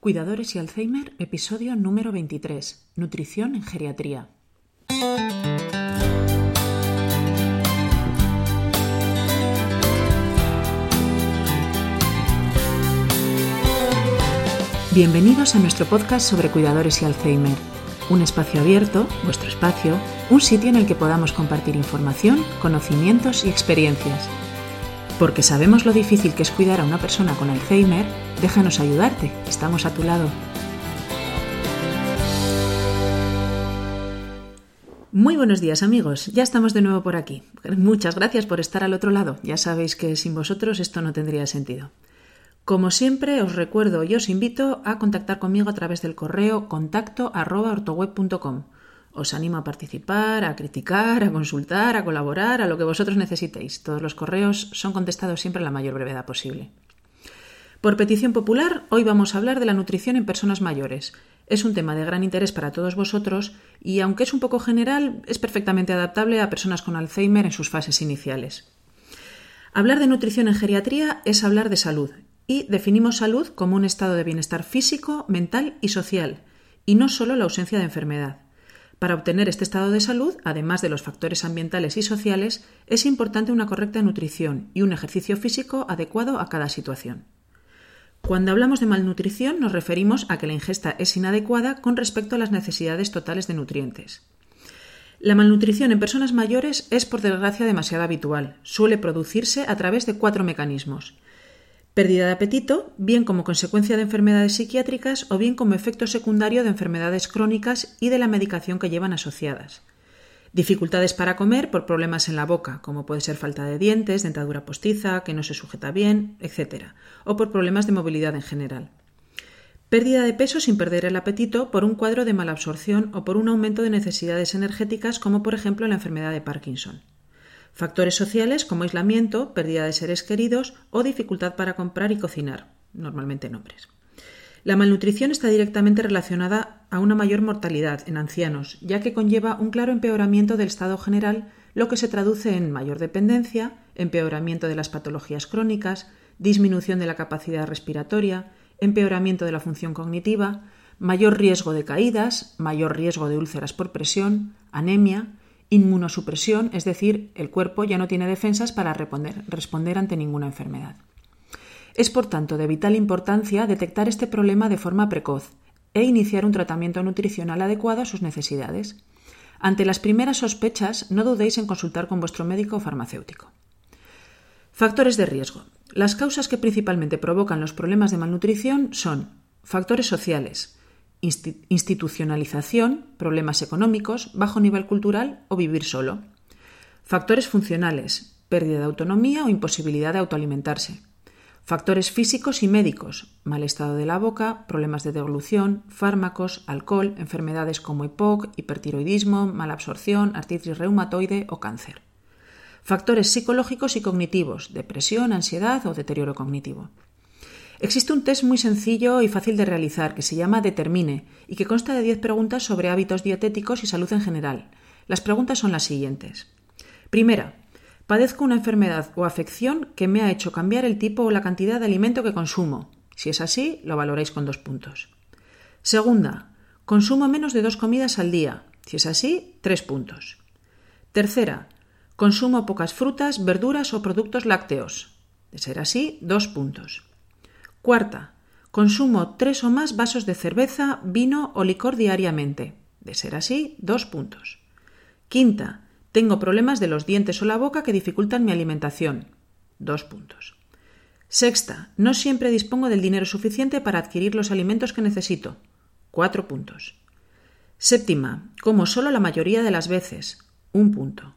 Cuidadores y Alzheimer, episodio número 23. Nutrición en geriatría. Bienvenidos a nuestro podcast sobre cuidadores y Alzheimer. Un espacio abierto, vuestro espacio, un sitio en el que podamos compartir información, conocimientos y experiencias. Porque sabemos lo difícil que es cuidar a una persona con Alzheimer, déjanos ayudarte, estamos a tu lado. Muy buenos días amigos, ya estamos de nuevo por aquí. Muchas gracias por estar al otro lado, ya sabéis que sin vosotros esto no tendría sentido. Como siempre, os recuerdo y os invito a contactar conmigo a través del correo contacto Os animo a participar, a criticar, a consultar, a colaborar, a lo que vosotros necesitéis. Todos los correos son contestados siempre a la mayor brevedad posible. Por petición popular, hoy vamos a hablar de la nutrición en personas mayores. Es un tema de gran interés para todos vosotros y, aunque es un poco general, es perfectamente adaptable a personas con Alzheimer en sus fases iniciales. Hablar de nutrición en geriatría es hablar de salud y definimos salud como un estado de bienestar físico, mental y social, y no solo la ausencia de enfermedad. Para obtener este estado de salud, además de los factores ambientales y sociales, es importante una correcta nutrición y un ejercicio físico adecuado a cada situación. Cuando hablamos de malnutrición nos referimos a que la ingesta es inadecuada con respecto a las necesidades totales de nutrientes. La malnutrición en personas mayores es, por desgracia, demasiado habitual. Suele producirse a través de cuatro mecanismos. Pérdida de apetito, bien como consecuencia de enfermedades psiquiátricas o bien como efecto secundario de enfermedades crónicas y de la medicación que llevan asociadas. Dificultades para comer por problemas en la boca, como puede ser falta de dientes, dentadura postiza, que no se sujeta bien, etc. O por problemas de movilidad en general. Pérdida de peso sin perder el apetito por un cuadro de malabsorción o por un aumento de necesidades energéticas, como por ejemplo la enfermedad de Parkinson. Factores sociales como aislamiento, pérdida de seres queridos o dificultad para comprar y cocinar, normalmente en hombres. La malnutrición está directamente relacionada a una mayor mortalidad en ancianos, ya que conlleva un claro empeoramiento del estado general, lo que se traduce en mayor dependencia, empeoramiento de las patologías crónicas, disminución de la capacidad respiratoria, empeoramiento de la función cognitiva, mayor riesgo de caídas, mayor riesgo de úlceras por presión, anemia, inmunosupresión, es decir, el cuerpo ya no tiene defensas para responder, responder ante ninguna enfermedad. Es, por tanto, de vital importancia detectar este problema de forma precoz e iniciar un tratamiento nutricional adecuado a sus necesidades. Ante las primeras sospechas, no dudéis en consultar con vuestro médico o farmacéutico. Factores de riesgo. Las causas que principalmente provocan los problemas de malnutrición son factores sociales, institucionalización, problemas económicos, bajo nivel cultural o vivir solo. Factores funcionales, pérdida de autonomía o imposibilidad de autoalimentarse. Factores físicos y médicos, mal estado de la boca, problemas de deglución, fármacos, alcohol, enfermedades como EPOC, hipertiroidismo, mala absorción, artritis reumatoide o cáncer. Factores psicológicos y cognitivos, depresión, ansiedad o deterioro cognitivo. Existe un test muy sencillo y fácil de realizar que se llama Determine y que consta de 10 preguntas sobre hábitos dietéticos y salud en general. Las preguntas son las siguientes. Primera, padezco una enfermedad o afección que me ha hecho cambiar el tipo o la cantidad de alimento que consumo. Si es así, lo valoráis con dos puntos. Segunda, consumo menos de dos comidas al día. Si es así, tres puntos. Tercera, consumo pocas frutas, verduras o productos lácteos. De ser así, dos puntos. Cuarta, consumo tres o más vasos de cerveza, vino o licor diariamente. De ser así, dos puntos. Quinta, tengo problemas de los dientes o la boca que dificultan mi alimentación. Dos puntos. Sexta, no siempre dispongo del dinero suficiente para adquirir los alimentos que necesito. Cuatro puntos. Séptima, como solo la mayoría de las veces. Un punto.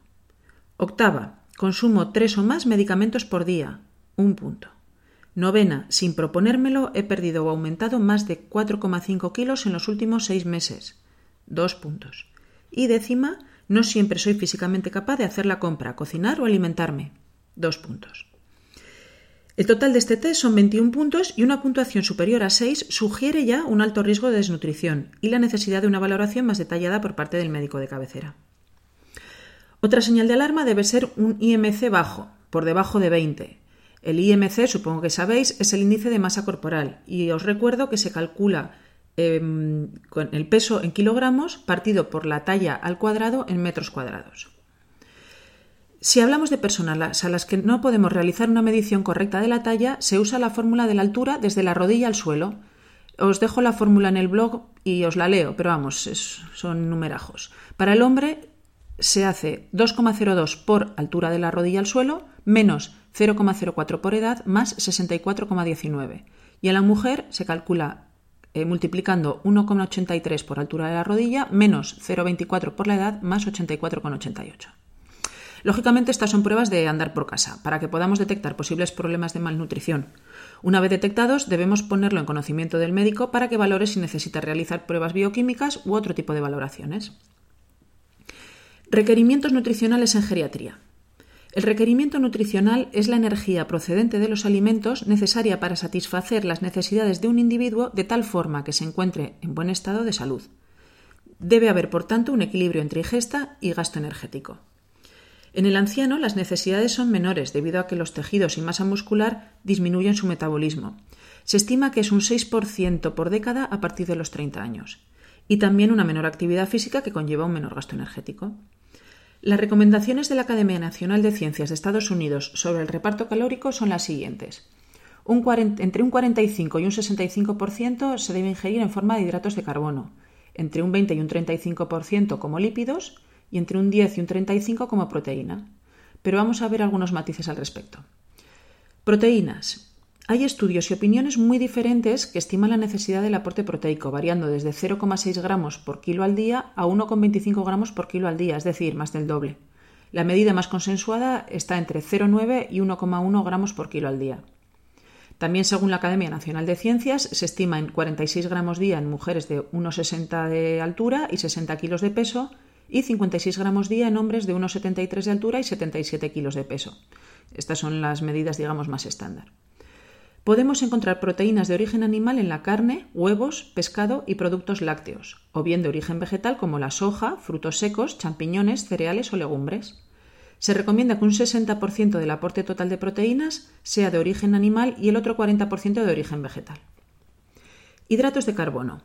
Octava, consumo tres o más medicamentos por día. Un punto. Novena, sin proponérmelo, he perdido o aumentado más de 4,5 kilos en los últimos seis meses. Dos puntos. Y décima, no siempre soy físicamente capaz de hacer la compra, cocinar o alimentarme. Dos puntos. El total de este test son 21 puntos y una puntuación superior a 6 sugiere ya un alto riesgo de desnutrición y la necesidad de una valoración más detallada por parte del médico de cabecera. Otra señal de alarma debe ser un IMC bajo, por debajo de 20, El IMC, supongo que sabéis, es el índice de masa corporal y os recuerdo que se calcula em, con el peso en kilogramos partido por la talla al cuadrado en metros cuadrados. Si hablamos de personas a las que no podemos realizar una medición correcta de la talla, se usa la fórmula de la altura desde la rodilla al suelo. Os dejo la fórmula en el blog y os la leo, pero vamos, son numerajos. Para el hombre se hace 2,02 por altura de la rodilla al suelo menos 0,04 por edad más 64,19. Y a la mujer se calcula eh, multiplicando 1,83 por altura de la rodilla menos 0,24 por la edad más 84,88. Lógicamente, estas son pruebas de andar por casa, para que podamos detectar posibles problemas de malnutrición. Una vez detectados, debemos ponerlo en conocimiento del médico para que valore si necesita realizar pruebas bioquímicas u otro tipo de valoraciones. Requerimientos nutricionales en geriatría. El requerimiento nutricional es la energía procedente de los alimentos necesaria para satisfacer las necesidades de un individuo de tal forma que se encuentre en buen estado de salud. Debe haber, por tanto, un equilibrio entre ingesta y gasto energético. En el anciano las necesidades son menores debido a que los tejidos y masa muscular disminuyen su metabolismo. Se estima que es un 6% por década a partir de los 30 años. Y también una menor actividad física que conlleva un menor gasto energético. Las recomendaciones de la Academia Nacional de Ciencias de Estados Unidos sobre el reparto calórico son las siguientes. entre un 45 y un 65% se debe ingerir en forma de hidratos de carbono, entre un 20 y un 35% como lípidos y entre un 10 y un 35 como proteína. Pero vamos a ver algunos matices al respecto. Proteínas. Hay estudios y opiniones muy diferentes que estiman la necesidad del aporte proteico, variando desde 0,6 gramos por kilo al día a 1,25 gramos por kilo al día, es decir, más del doble. La medida más consensuada está entre 0,9 y 1,1 gramos por kilo al día. También, según la Academia Nacional de Ciencias, se estima en 46 gramos día en mujeres de 1,60 de altura y 60 kilos de peso y 56 gramos día en hombres de 1,73 de altura y 77 kilos de peso. Estas son las medidas, digamos, más estándar. Podemos encontrar proteínas de origen animal en la carne, huevos, pescado y productos lácteos, o bien de origen vegetal como la soja, frutos secos, champiñones, cereales o legumbres. Se recomienda que un 60% del aporte total de proteínas sea de origen animal y el otro 40% de origen vegetal. Hidratos de carbono.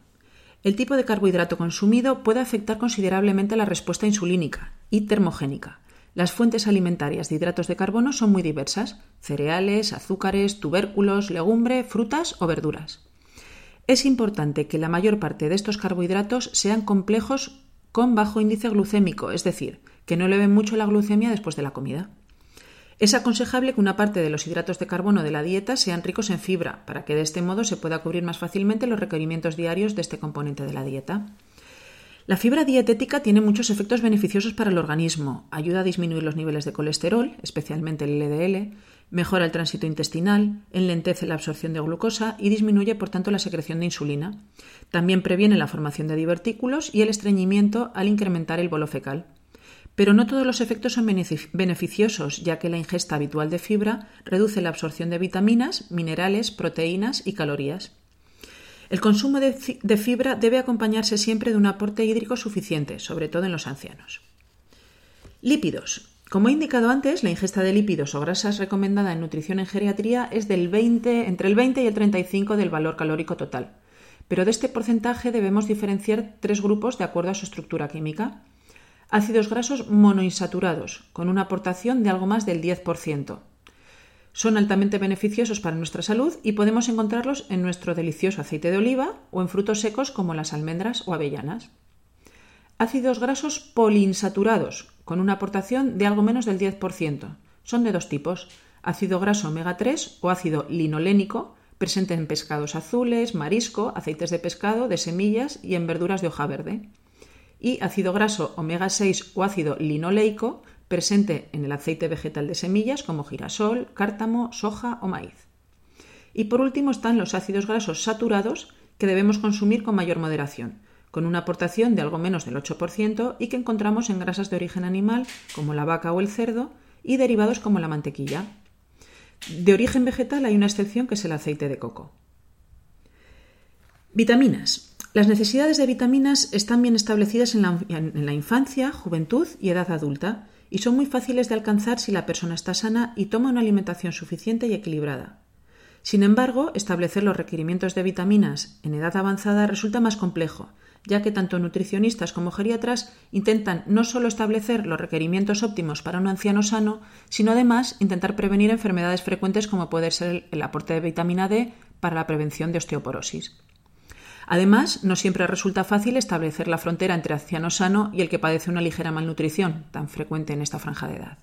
El tipo de carbohidrato consumido puede afectar considerablemente la respuesta insulínica y termogénica. Las fuentes alimentarias de hidratos de carbono son muy diversas, cereales, azúcares, tubérculos, legumbre, frutas o verduras. Es importante que la mayor parte de estos carbohidratos sean complejos con bajo índice glucémico, es decir, que no eleven mucho la glucemia después de la comida. Es aconsejable que una parte de los hidratos de carbono de la dieta sean ricos en fibra, para que de este modo se pueda cubrir más fácilmente los requerimientos diarios de este componente de la dieta. La fibra dietética tiene muchos efectos beneficiosos para el organismo. Ayuda a disminuir los niveles de colesterol, especialmente el LDL, mejora el tránsito intestinal, enlentece la absorción de glucosa y disminuye, por tanto, la secreción de insulina. También previene la formación de divertículos y el estreñimiento al incrementar el bolo fecal. Pero no todos los efectos son beneficiosos, ya que la ingesta habitual de fibra reduce la absorción de vitaminas, minerales, proteínas y calorías. El consumo de, fibra debe acompañarse siempre de un aporte hídrico suficiente, sobre todo en los ancianos. Lípidos. Como he indicado antes, la ingesta de lípidos o grasas recomendada en nutrición en geriatría es del 20, entre el 20 y el 35 del valor calórico total. Pero de este porcentaje debemos diferenciar tres grupos de acuerdo a su estructura química ácidos grasos monoinsaturados, con una aportación de algo más del 10%. Son altamente beneficiosos para nuestra salud y podemos encontrarlos en nuestro delicioso aceite de oliva o en frutos secos como las almendras o avellanas. Ácidos grasos poliinsaturados, con una aportación de algo menos del 10%. Son de dos tipos, ácido graso omega 3 o ácido linolénico, presente en pescados azules, marisco, aceites de pescado, de semillas y en verduras de hoja verde y ácido graso omega 6 o ácido linoleico presente en el aceite vegetal de semillas como girasol, cártamo, soja o maíz. Y por último están los ácidos grasos saturados que debemos consumir con mayor moderación, con una aportación de algo menos del 8% y que encontramos en grasas de origen animal como la vaca o el cerdo y derivados como la mantequilla. De origen vegetal hay una excepción que es el aceite de coco. Vitaminas. Las necesidades de vitaminas están bien establecidas en la, infancia, juventud y edad adulta y son muy fáciles de alcanzar si la persona está sana y toma una alimentación suficiente y equilibrada. Sin embargo, establecer los requerimientos de vitaminas en edad avanzada resulta más complejo, ya que tanto nutricionistas como geriatras intentan no solo establecer los requerimientos óptimos para un anciano sano, sino además intentar prevenir enfermedades frecuentes como puede ser el aporte de vitamina D para la prevención de osteoporosis. Además, no siempre resulta fácil establecer la frontera entre anciano sano y el que padece una ligera malnutrición, tan frecuente en esta franja de edad.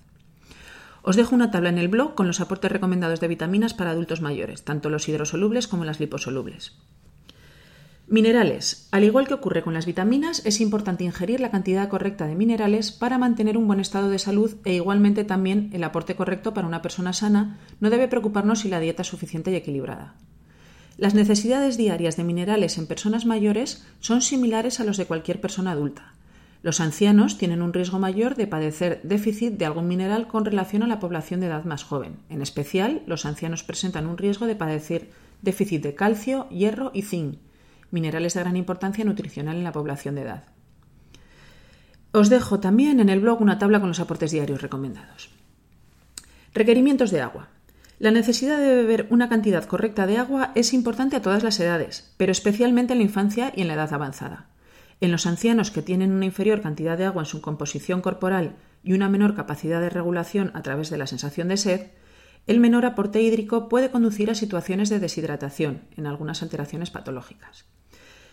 Os dejo una tabla en el blog con los aportes recomendados de vitaminas para adultos mayores, tanto los hidrosolubles como las liposolubles. Minerales. Al igual que ocurre con las vitaminas, es importante ingerir la cantidad correcta de minerales para mantener un buen estado de salud e igualmente también el aporte correcto para una persona sana no debe preocuparnos si la dieta es suficiente y equilibrada. Las necesidades diarias de minerales en personas mayores son similares a los de cualquier persona adulta. Los ancianos tienen un riesgo mayor de padecer déficit de algún mineral con relación a la población de edad más joven. En especial, los ancianos presentan un riesgo de padecer déficit de calcio, hierro y zinc, minerales de gran importancia nutricional en la población de edad. Os dejo también en el blog una tabla con los aportes diarios recomendados. Requerimientos de agua. La necesidad de beber una cantidad correcta de agua es importante a todas las edades, pero especialmente en la infancia y en la edad avanzada. En los ancianos que tienen una inferior cantidad de agua en su composición corporal y una menor capacidad de regulación a través de la sensación de sed, el menor aporte hídrico puede conducir a situaciones de deshidratación, en algunas alteraciones patológicas.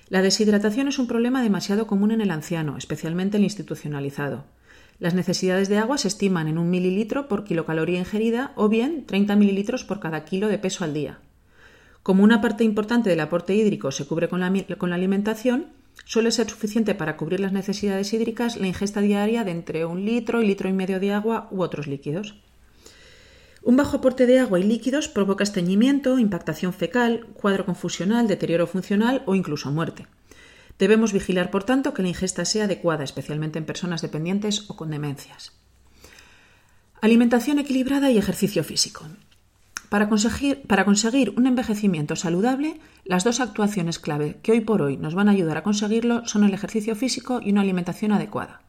La deshidratación es un problema demasiado común en el anciano, especialmente el institucionalizado. Las necesidades de agua se estiman en un mililitro por kilocaloría ingerida o bien 30 mililitros por cada kilo de peso al día. Como una parte importante del aporte hídrico se cubre con la, alimentación, suele ser suficiente para cubrir las necesidades hídricas la ingesta diaria de entre un litro y litro y medio de agua u otros líquidos. Un bajo aporte de agua y líquidos provoca estreñimiento, impactación fecal, cuadro confusional, deterioro funcional o incluso muerte. Debemos vigilar, por tanto, que la ingesta sea adecuada, especialmente en personas dependientes o con demencias. Alimentación equilibrada y ejercicio físico. Para conseguir, un envejecimiento saludable, las dos actuaciones clave que hoy por hoy nos van a ayudar a conseguirlo son el ejercicio físico y una alimentación adecuada.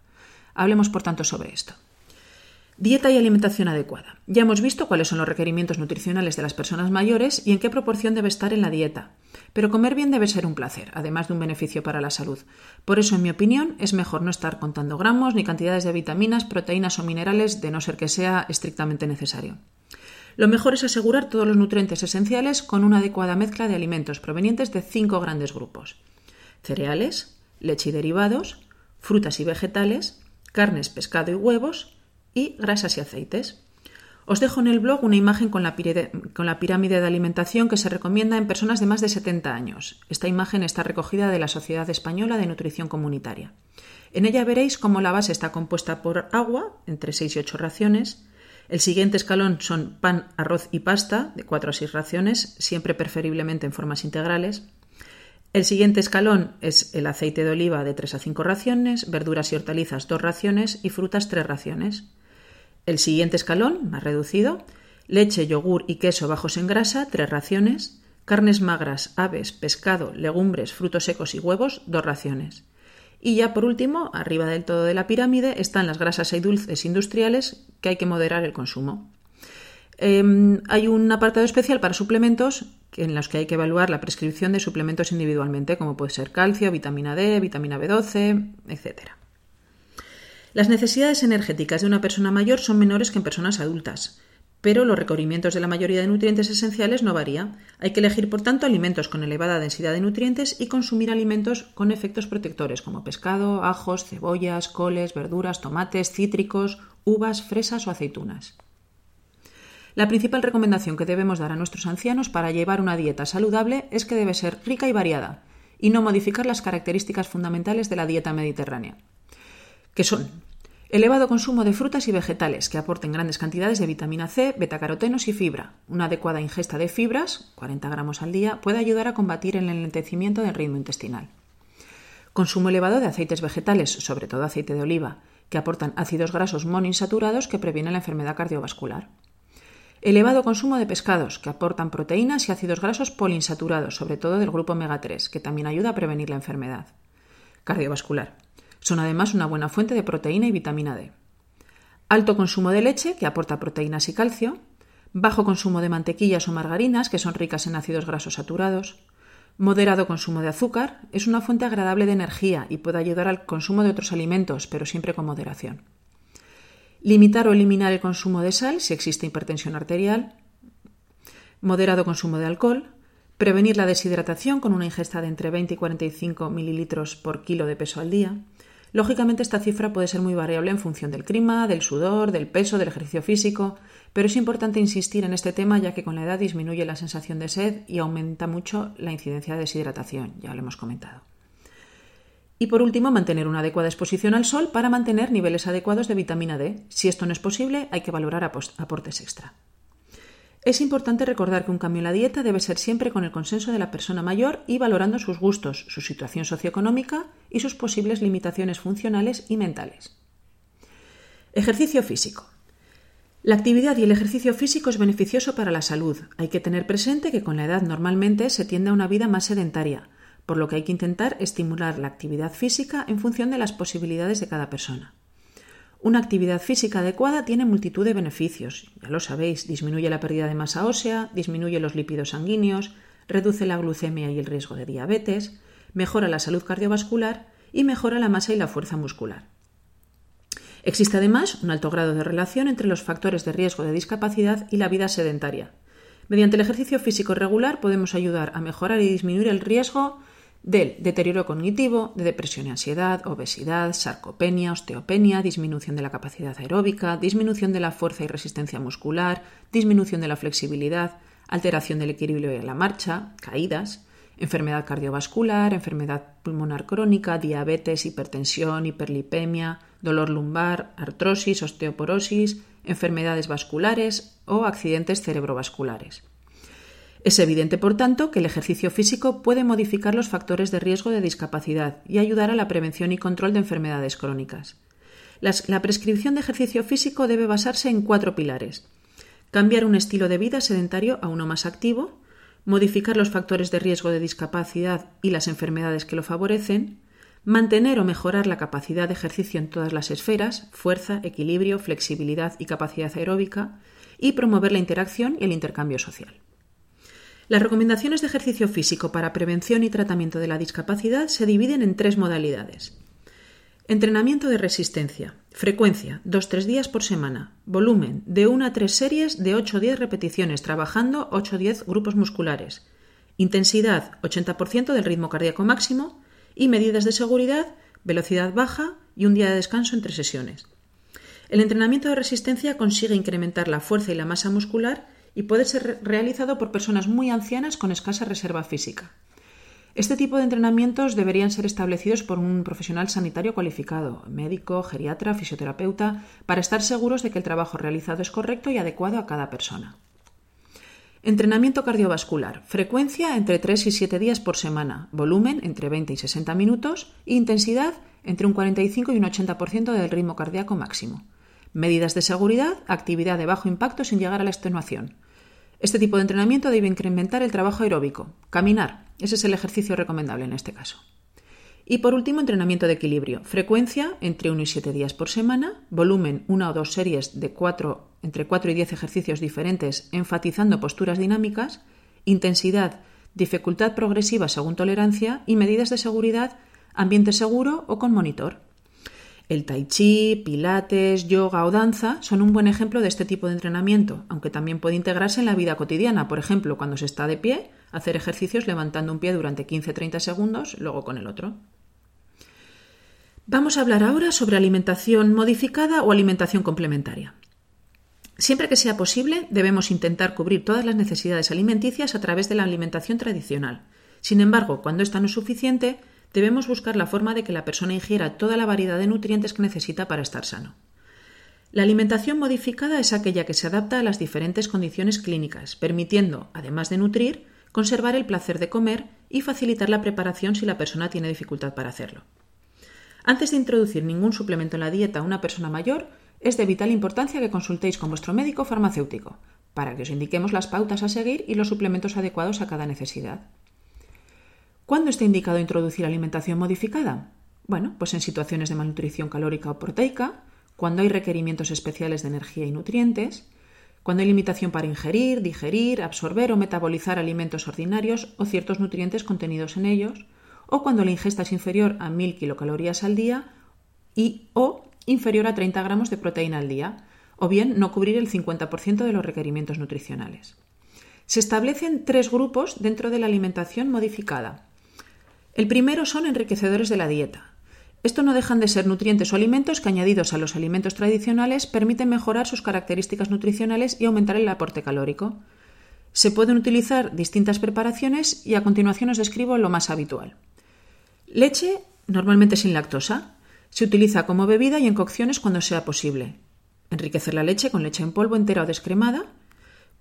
Hablemos, por tanto, sobre esto. Dieta y alimentación adecuada. Ya hemos visto cuáles son los requerimientos nutricionales de las personas mayores y en qué proporción debe estar en la dieta. Pero comer bien debe ser un placer, además de un beneficio para la salud. Por eso, en mi opinión, es mejor no estar contando gramos ni cantidades de vitaminas, proteínas o minerales, de no ser que sea estrictamente necesario. Lo mejor es asegurar todos los nutrientes esenciales con una adecuada mezcla de alimentos provenientes de cinco grandes grupos. Cereales, leche y derivados, frutas y vegetales, carnes, pescado y huevos, y grasas y aceites. Os dejo en el blog una imagen con la, pirámide de alimentación que se recomienda en personas de más de 70 años. Esta imagen está recogida de la Sociedad Española de Nutrición Comunitaria. En ella veréis cómo la base está compuesta por agua, entre 6 y 8 raciones. El siguiente escalón son pan, arroz y pasta, de 4 a 6 raciones, siempre preferiblemente en formas integrales. El siguiente escalón es el aceite de oliva de 3 a 5 raciones, verduras y hortalizas 2 raciones y frutas 3 raciones. El siguiente escalón, más reducido, leche, yogur y queso bajos en grasa, tres raciones, carnes magras, aves, pescado, legumbres, frutos secos y huevos, dos raciones. Y ya por último, arriba del todo de la pirámide, están las grasas y dulces industriales que hay que moderar el consumo. Em, hay un apartado especial para suplementos en los que hay que evaluar la prescripción de suplementos individualmente, como puede ser calcio, vitamina D, vitamina B12, etcétera. Las necesidades energéticas de una persona mayor son menores que en personas adultas, pero los requerimientos de la mayoría de nutrientes esenciales no varían. Hay que elegir, por tanto, alimentos con elevada densidad de nutrientes y consumir alimentos con efectos protectores como pescado, ajos, cebollas, coles, verduras, tomates, cítricos, uvas, fresas o aceitunas. La principal recomendación que debemos dar a nuestros ancianos para llevar una dieta saludable es que debe ser rica y variada, y no modificar las características fundamentales de la dieta mediterránea que son elevado consumo de frutas y vegetales que aporten grandes cantidades de vitamina C, betacarotenos y fibra. Una adecuada ingesta de fibras, 40 gramos al día, puede ayudar a combatir el enlentecimiento del ritmo intestinal. Consumo elevado de aceites vegetales, sobre todo aceite de oliva, que aportan ácidos grasos monoinsaturados que previenen la enfermedad cardiovascular. Elevado consumo de pescados, que aportan proteínas y ácidos grasos poliinsaturados, sobre todo del grupo omega 3, que también ayuda a prevenir la enfermedad cardiovascular. Son además una buena fuente de proteína y vitamina D. alto consumo de leche, que aporta proteínas y calcio, bajo consumo de mantequillas o margarinas, que son ricas en ácidos grasos saturados, moderado consumo de azúcar, es una fuente agradable de energía y puede ayudar al consumo de otros alimentos, pero siempre con moderación. Limitar o eliminar el consumo de sal si existe hipertensión arterial, moderado consumo de alcohol, prevenir la deshidratación con una ingesta de entre 20 y 45 mililitros por kilo de peso al día, Lógicamente esta cifra puede ser muy variable en función del clima, del sudor, del peso, del ejercicio físico, pero es importante insistir en este tema ya que con la edad disminuye la sensación de sed y aumenta mucho la incidencia de deshidratación, ya lo hemos comentado. Y por último, mantener una adecuada exposición al sol para mantener niveles adecuados de vitamina D. Si esto no es posible, hay que valorar aportes extra. Es importante recordar que un cambio en la dieta debe ser siempre con el consenso de la persona mayor y valorando sus gustos, su situación socioeconómica y sus posibles limitaciones funcionales y mentales. Ejercicio físico. La actividad y el ejercicio físico es beneficioso para la salud. Hay que tener presente que con la edad normalmente se tiende a una vida más sedentaria, por lo que hay que intentar estimular la actividad física en función de las posibilidades de cada persona. Una actividad física adecuada tiene multitud de beneficios. Ya lo sabéis, disminuye la pérdida de masa ósea, disminuye los lípidos sanguíneos, reduce la glucemia y el riesgo de diabetes, mejora la salud cardiovascular y mejora la masa y la fuerza muscular. Existe además un alto grado de relación entre los factores de riesgo de discapacidad y la vida sedentaria. Mediante el ejercicio físico regular podemos ayudar a mejorar y disminuir el riesgo del deterioro cognitivo, de depresión y ansiedad, obesidad, sarcopenia, osteopenia, disminución de la capacidad aeróbica, disminución de la fuerza y resistencia muscular, disminución de la flexibilidad, alteración del equilibrio de la marcha, caídas, enfermedad cardiovascular, enfermedad pulmonar crónica, diabetes, hipertensión, hiperlipemia, dolor lumbar, artrosis, osteoporosis, enfermedades vasculares o accidentes cerebrovasculares. Es evidente, por tanto, que el ejercicio físico puede modificar los factores de riesgo de discapacidad y ayudar a la prevención y control de enfermedades crónicas. la prescripción de ejercicio físico debe basarse en cuatro pilares. Cambiar un estilo de vida sedentario a uno más activo, modificar los factores de riesgo de discapacidad y las enfermedades que lo favorecen, mantener o mejorar la capacidad de ejercicio en todas las esferas, fuerza, equilibrio, flexibilidad y capacidad aeróbica, y promover la interacción y el intercambio social. Las recomendaciones de ejercicio físico para prevención y tratamiento de la discapacidad se dividen en tres modalidades. Entrenamiento de resistencia. Frecuencia, 2-3 días por semana. Volumen, de 1 a 3 series de 8 o 10 repeticiones, trabajando 8 o 10 grupos musculares. Intensidad, 80% del ritmo cardíaco máximo. Y medidas de seguridad, velocidad baja y un día de descanso entre sesiones. El entrenamiento de resistencia consigue incrementar la fuerza y la masa muscular y puede ser realizado por personas muy ancianas con escasa reserva física. Este tipo de entrenamientos deberían ser establecidos por un profesional sanitario cualificado, médico, geriatra, fisioterapeuta, para estar seguros de que el trabajo realizado es correcto y adecuado a cada persona. Entrenamiento cardiovascular. Frecuencia entre 3 y 7 días por semana. Volumen entre 20 y 60 minutos. E intensidad entre un 45 y un 80% del ritmo cardíaco máximo. Medidas de seguridad. Actividad de bajo impacto sin llegar a la extenuación. Este tipo de entrenamiento debe incrementar el trabajo aeróbico. Caminar. Ese es el ejercicio recomendable en este caso. Y por último, entrenamiento de equilibrio. Frecuencia entre 1 y 7 días por semana. Volumen, una o dos series de entre 4 y 10 ejercicios diferentes, enfatizando posturas dinámicas. Intensidad, dificultad progresiva según tolerancia y medidas de seguridad, ambiente seguro o con monitor. El tai chi, pilates, yoga o danza son un buen ejemplo de este tipo de entrenamiento, aunque también puede integrarse en la vida cotidiana, por ejemplo, cuando se está de pie, hacer ejercicios levantando un pie durante 15-30 segundos, luego con el otro. Vamos a hablar ahora sobre alimentación modificada o alimentación complementaria. Siempre que sea posible, debemos intentar cubrir todas las necesidades alimenticias a través de la alimentación tradicional. Sin embargo, cuando esta no es suficiente, debemos buscar la forma de que la persona ingiera toda la variedad de nutrientes que necesita para estar sano. La alimentación modificada es aquella que se adapta a las diferentes condiciones clínicas, permitiendo, además de nutrir, conservar el placer de comer y facilitar la preparación si la persona tiene dificultad para hacerlo. Antes de introducir ningún suplemento en la dieta a una persona mayor, es de vital importancia que consultéis con vuestro médico farmacéutico, para que os indiquemos las pautas a seguir y los suplementos adecuados a cada necesidad. ¿Cuándo está indicado introducir alimentación modificada? Bueno, pues en situaciones de malnutrición calórica o proteica, cuando hay requerimientos especiales de energía y nutrientes, cuando hay limitación para ingerir, digerir, absorber o metabolizar alimentos ordinarios o ciertos nutrientes contenidos en ellos, o cuando la ingesta es inferior a 1000 kilocalorías al día y o inferior a 30 gramos de proteína al día, o bien no cubrir el 50% de los requerimientos nutricionales. Se establecen tres grupos dentro de la alimentación modificada. El primero son enriquecedores de la dieta, esto no dejan de ser nutrientes o alimentos que añadidos a los alimentos tradicionales permiten mejorar sus características nutricionales y aumentar el aporte calórico. Se pueden utilizar distintas preparaciones y a continuación os describo lo más habitual. Leche, normalmente sin lactosa. Se utiliza como bebida y en cocciones cuando sea posible. Enriquecer la leche con leche en polvo entera o descremada.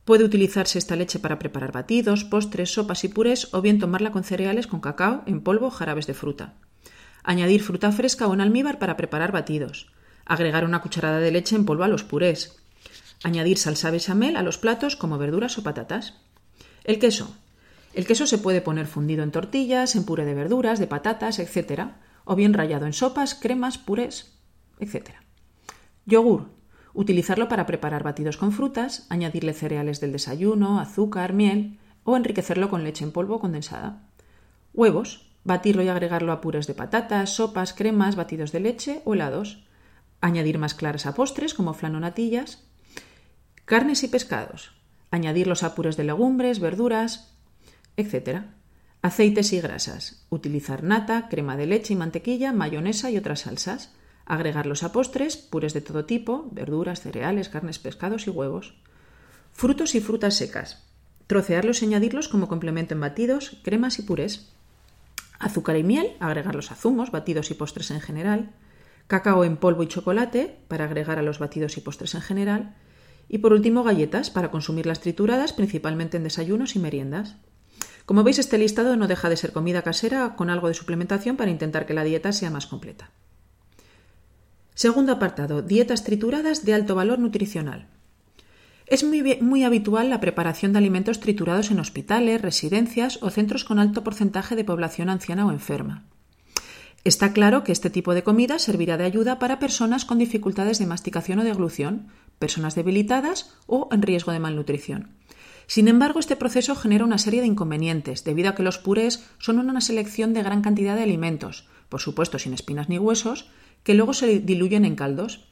Puede utilizarse esta leche para preparar batidos, postres, sopas y purés o bien tomarla con cereales con cacao en polvo o jarabes de fruta. Añadir fruta fresca o en almíbar para preparar batidos. Agregar una cucharada de leche en polvo a los purés. Añadir salsa bechamel a los platos como verduras o patatas. El queso. El queso se puede poner fundido en tortillas, en puré de verduras, de patatas, etc. O bien rallado en sopas, cremas, purés, etc. Yogur. Utilizarlo para preparar batidos con frutas, añadirle cereales del desayuno, azúcar, miel o enriquecerlo con leche en polvo condensada. Huevos batirlo y agregarlo a purés de patatas, sopas, cremas, batidos de leche o helados, añadir más claras a postres como flanonatillas, carnes y pescados, añadirlos a purés de legumbres, verduras, etc. Aceites y grasas, utilizar nata, crema de leche y mantequilla, mayonesa y otras salsas, agregarlos a postres, purés de todo tipo, verduras, cereales, carnes, pescados y huevos. Frutos y frutas secas, trocearlos y añadirlos como complemento en batidos, cremas y purés azúcar y miel, agregarlos a zumos, batidos y postres en general, cacao en polvo y chocolate, para agregar a los batidos y postres en general, y por último galletas, para consumirlas trituradas, principalmente en desayunos y meriendas. Como veis, este listado no deja de ser comida casera con algo de suplementación para intentar que la dieta sea más completa. Segundo apartado, dietas trituradas de alto valor nutricional. Es muy, habitual la preparación de alimentos triturados en hospitales, residencias o centros con alto porcentaje de población anciana o enferma. Está claro que este tipo de comida servirá de ayuda para personas con dificultades de masticación o deglución, personas debilitadas o en riesgo de malnutrición. Sin embargo, este proceso genera una serie de inconvenientes, debido a que los purés son una selección de gran cantidad de alimentos, por supuesto sin espinas ni huesos, que luego se diluyen en caldos.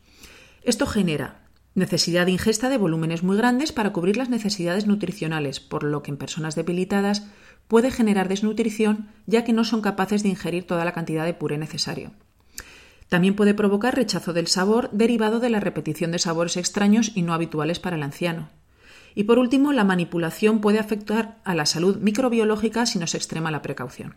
Esto genera Necesidad de ingesta de volúmenes muy grandes para cubrir las necesidades nutricionales, por lo que en personas debilitadas puede generar desnutrición ya que no son capaces de ingerir toda la cantidad de puré necesario. También puede provocar rechazo del sabor derivado de la repetición de sabores extraños y no habituales para el anciano. Y por último, la manipulación puede afectar a la salud microbiológica si no se extrema la precaución.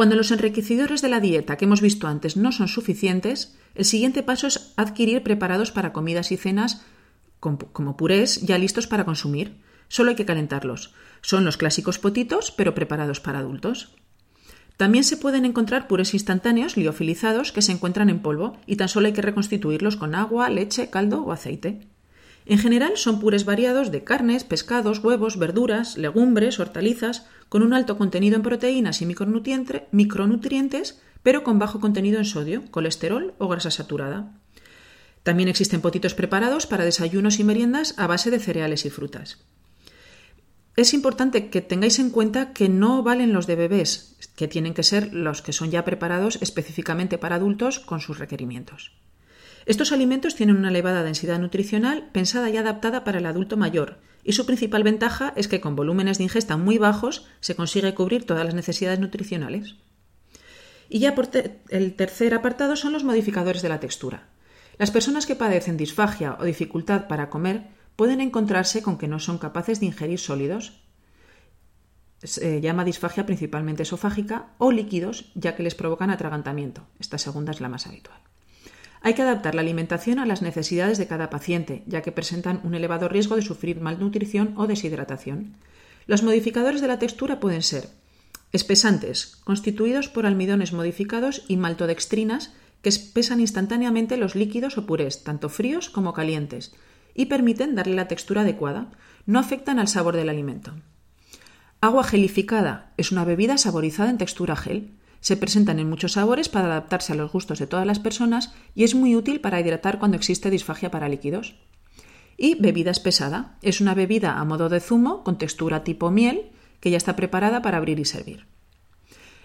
Cuando los enriquecedores de la dieta que hemos visto antes no son suficientes, el siguiente paso es adquirir preparados para comidas y cenas como purés ya listos para consumir. Solo hay que calentarlos. Son los clásicos potitos, pero preparados para adultos. También se pueden encontrar purés instantáneos liofilizados que se encuentran en polvo y tan solo hay que reconstituirlos con agua, leche, caldo o aceite. En general son purés variados de carnes, pescados, huevos, verduras, legumbres, hortalizas, con un alto contenido en proteínas y micronutrientes, pero con bajo contenido en sodio, colesterol o grasa saturada. También existen potitos preparados para desayunos y meriendas a base de cereales y frutas. Es importante que tengáis en cuenta que no valen los de bebés, que tienen que ser los que son ya preparados específicamente para adultos con sus requerimientos. Estos alimentos tienen una elevada densidad nutricional pensada y adaptada para el adulto mayor, y su principal ventaja es que con volúmenes de ingesta muy bajos se consigue cubrir todas las necesidades nutricionales. Y ya por el tercer apartado son los modificadores de la textura. Las personas que padecen disfagia o dificultad para comer pueden encontrarse con que no son capaces de ingerir sólidos. Se llama disfagia principalmente esofágica o líquidos, ya que les provocan atragantamiento. Esta segunda es la más habitual. Hay que adaptar la alimentación a las necesidades de cada paciente, ya que presentan un elevado riesgo de sufrir malnutrición o deshidratación. Los modificadores de la textura pueden ser Espesantes, constituidos por almidones modificados y maltodextrinas que espesan instantáneamente los líquidos o purés, tanto fríos como calientes, y permiten darle la textura adecuada. No afectan al sabor del alimento. Agua gelificada es una bebida saborizada en textura gel. Se presentan en muchos sabores para adaptarse a los gustos de todas las personas y es muy útil para hidratar cuando existe disfagia para líquidos. Y bebida espesada. Es una bebida a modo de zumo con textura tipo miel que ya está preparada para abrir y servir.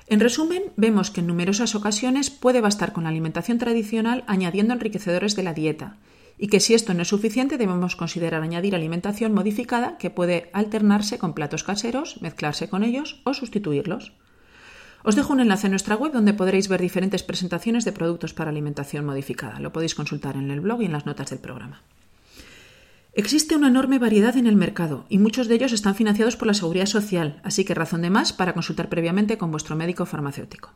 En resumen, vemos que en numerosas ocasiones puede bastar con la alimentación tradicional añadiendo enriquecedores de la dieta y que si esto no es suficiente debemos considerar añadir alimentación modificada que puede alternarse con platos caseros, mezclarse con ellos o sustituirlos. Os dejo un enlace en nuestra web donde podréis ver diferentes presentaciones de productos para alimentación modificada. Lo podéis consultar en el blog y en las notas del programa. Existe una enorme variedad en el mercado y muchos de ellos están financiados por la Seguridad Social, así que razón de más para consultar previamente con vuestro médico farmacéutico.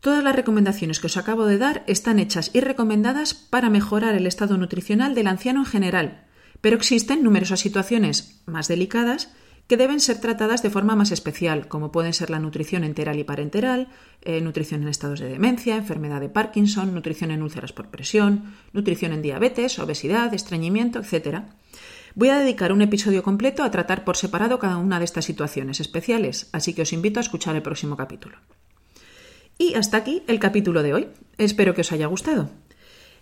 Todas las recomendaciones que os acabo de dar están hechas y recomendadas para mejorar el estado nutricional del anciano en general, pero existen numerosas situaciones más delicadas que deben ser tratadas de forma más especial, como pueden ser la nutrición enteral y parenteral, eh, nutrición en estados de demencia, enfermedad de Parkinson, nutrición en úlceras por presión, nutrición en diabetes, obesidad, estreñimiento, etc. Voy a dedicar un episodio completo a tratar por separado cada una de estas situaciones especiales, así que os invito a escuchar el próximo capítulo. Y hasta aquí el capítulo de hoy. Espero que os haya gustado.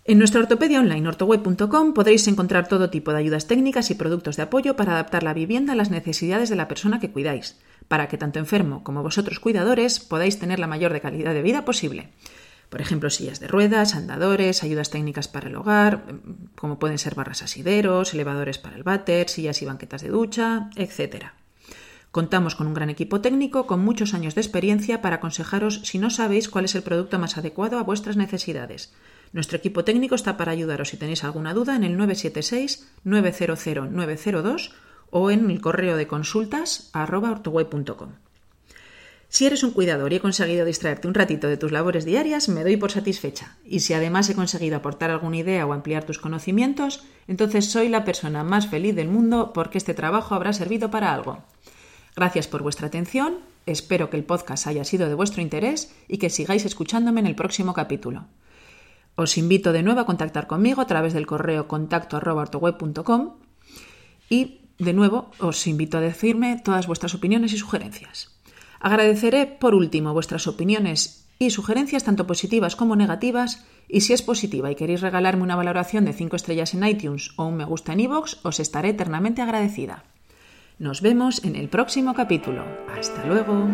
En nuestra ortopedia online ortoweb.com podréis encontrar todo tipo de ayudas técnicas y productos de apoyo para adaptar la vivienda a las necesidades de la persona que cuidáis, para que tanto enfermo como vosotros cuidadores podáis tener la mayor de calidad de vida posible. Por ejemplo, sillas de ruedas, andadores, ayudas técnicas para el hogar, como pueden ser barras asideros, elevadores para el váter, sillas y banquetas de ducha, etcétera. Contamos con un gran equipo técnico con muchos años de experiencia para aconsejaros si no sabéis cuál es el producto más adecuado a vuestras necesidades. Nuestro equipo técnico está para ayudaros si tenéis alguna duda en el 976-900-902 o en el correo de consultas arroba Si eres un cuidador y he conseguido distraerte un ratito de tus labores diarias, me doy por satisfecha. Y si además he conseguido aportar alguna idea o ampliar tus conocimientos, entonces soy la persona más feliz del mundo porque este trabajo habrá servido para algo. Gracias por vuestra atención, espero que el podcast haya sido de vuestro interés y que sigáis escuchándome en el próximo capítulo. Os invito de nuevo a contactar conmigo a través del correo contacto y de nuevo os invito a decirme todas vuestras opiniones y sugerencias. Agradeceré por último vuestras opiniones y sugerencias tanto positivas como negativas y si es positiva y queréis regalarme una valoración de 5 estrellas en iTunes o un me gusta en iVoox, os estaré eternamente agradecida. Nos vemos en el próximo capítulo. Hasta luego.